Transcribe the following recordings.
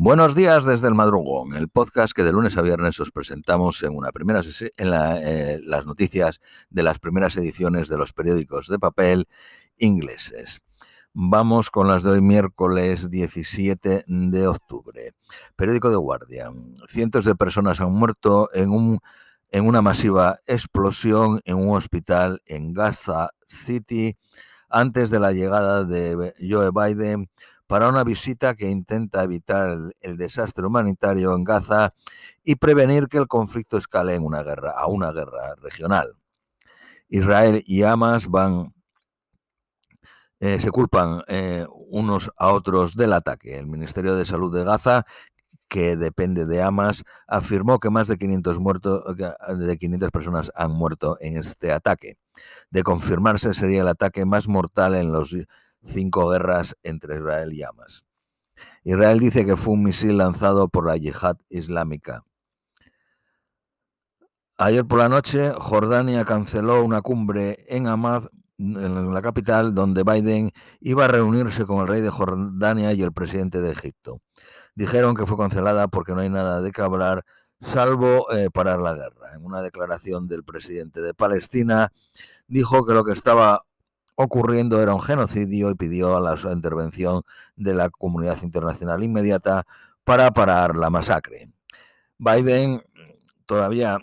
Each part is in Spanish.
Buenos días desde el madrugón, el podcast que de lunes a viernes os presentamos en una primera en eh, las noticias de las primeras ediciones de los periódicos de papel ingleses. Vamos con las de hoy miércoles 17 de octubre. Periódico de Guardia. Cientos de personas han muerto en, un, en una masiva explosión en un hospital en Gaza City antes de la llegada de Joe Biden para una visita que intenta evitar el, desastre humanitario en Gaza y prevenir que el conflicto escale en una guerra, a una guerra regional. Israel y Hamas van, eh, se culpan eh, unos a otros del ataque. El Ministerio de Salud de Gaza, que depende de Hamas, afirmó que más de 500, muertos, de 500 personas han muerto en este ataque. De confirmarse, sería el ataque más mortal en los cinco guerras entre Israel y Hamas. Israel dice que fue un misil lanzado por la yihad islámica. Ayer por la noche, Jordania canceló una cumbre en Hamad, en la capital, donde Biden iba a reunirse con el rey de Jordania y el presidente de Egipto. Dijeron que fue cancelada porque no hay nada de qué hablar, salvo eh, parar la guerra. En una declaración del presidente de Palestina, dijo que lo que estaba ocurriendo era un genocidio y pidió a la intervención de la comunidad internacional inmediata para parar la masacre. Biden todavía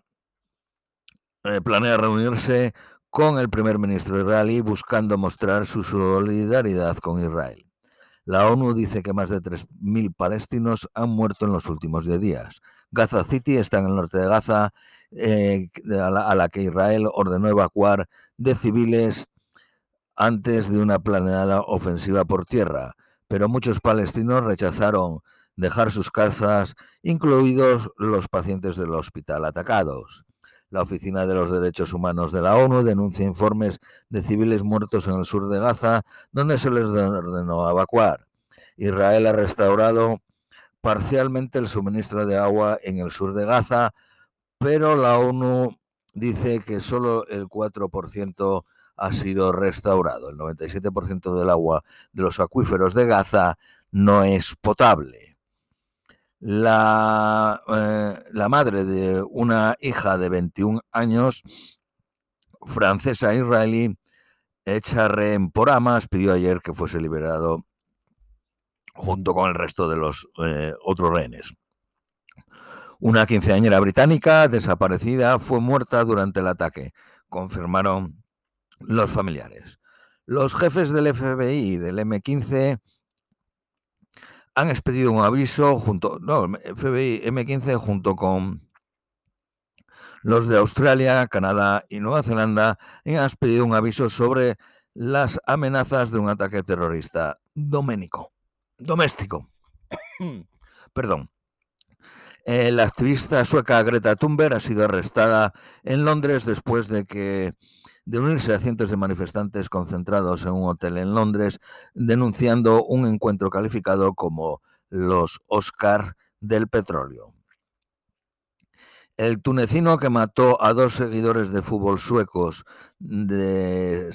eh, planea reunirse con el primer ministro israelí buscando mostrar su solidaridad con Israel. La ONU dice que más de 3.000 palestinos han muerto en los últimos 10 días. Gaza City está en el norte de Gaza, eh, a la que Israel ordenó evacuar de civiles antes de una planeada ofensiva por tierra, pero muchos palestinos rechazaron dejar sus casas, incluidos los pacientes del hospital atacados. La Oficina de los Derechos Humanos de la ONU denuncia informes de civiles muertos en el sur de Gaza, donde se les ordenó evacuar. Israel ha restaurado parcialmente el suministro de agua en el sur de Gaza, pero la ONU dice que solo el 4% ha sido restaurado. El 97% del agua de los acuíferos de Gaza no es potable. La, eh, la madre de una hija de 21 años, francesa israelí, hecha rehén por Hamas, pidió ayer que fuese liberado junto con el resto de los eh, otros rehenes. Una quinceañera británica desaparecida fue muerta durante el ataque, confirmaron los familiares. Los jefes del FBI y del M15 han expedido un aviso junto, no, FBI, M15 junto con los de Australia, Canadá y Nueva Zelanda han expedido un aviso sobre las amenazas de un ataque terrorista doménico, doméstico. Perdón. La activista sueca Greta Thunberg ha sido arrestada en Londres después de que de unirse a cientos de manifestantes concentrados en un hotel en Londres, denunciando un encuentro calificado como los Oscar del petróleo. El tunecino que mató a dos seguidores de fútbol suecos, de,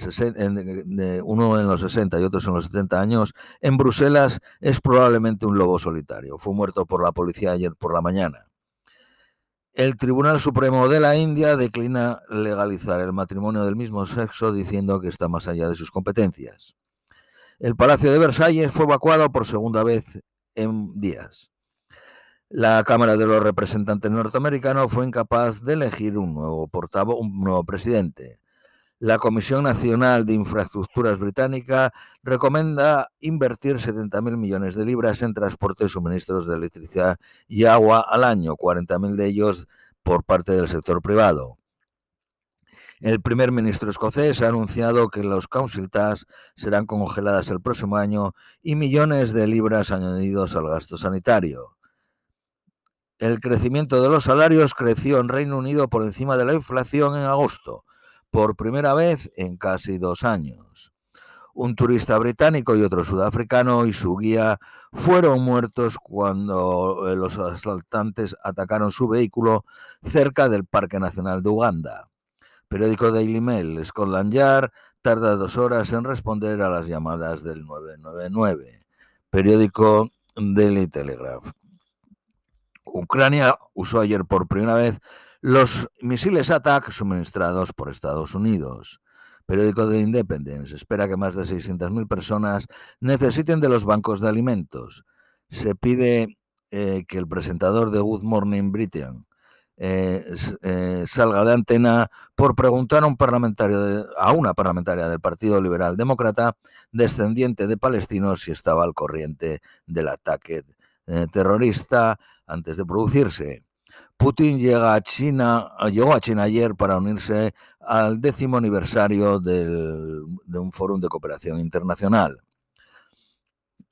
uno en los 60 y otros en los 70 años, en Bruselas es probablemente un lobo solitario. Fue muerto por la policía ayer por la mañana. El Tribunal Supremo de la India declina legalizar el matrimonio del mismo sexo diciendo que está más allá de sus competencias. El Palacio de Versalles fue evacuado por segunda vez en días. La Cámara de los Representantes norteamericanos fue incapaz de elegir un nuevo portavoz, un nuevo presidente. La Comisión Nacional de Infraestructuras Británica recomienda invertir 70.000 millones de libras en transporte suministros de electricidad y agua al año, 40.000 de ellos por parte del sector privado. El primer ministro escocés ha anunciado que los council serán congeladas el próximo año y millones de libras añadidos al gasto sanitario. El crecimiento de los salarios creció en Reino Unido por encima de la inflación en agosto por primera vez en casi dos años. Un turista británico y otro sudafricano y su guía fueron muertos cuando eh, los asaltantes atacaron su vehículo cerca del Parque Nacional de Uganda. Periódico Daily Mail, Scotland Yard tarda dos horas en responder a las llamadas del 999. Periódico Daily Telegraph. Ucrania usó ayer por primera vez los misiles ATAC suministrados por Estados Unidos. Periódico de Independence espera que más de 600.000 personas necesiten de los bancos de alimentos. Se pide eh, que el presentador de Good Morning Britain eh, eh, salga de antena por preguntar a, un parlamentario a una parlamentaria del Partido Liberal Demócrata descendiente de palestinos si estaba al corriente del ataque terrorista antes de producirse. Putin llega a China, llegó a China ayer para unirse al décimo aniversario de un foro de cooperación internacional.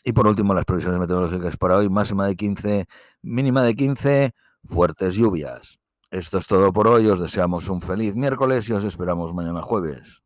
Y por último, las previsiones meteorológicas para hoy, máxima de 15, mínima de 15, fuertes lluvias. Esto es todo por hoy, os deseamos un feliz miércoles y os esperamos mañana jueves.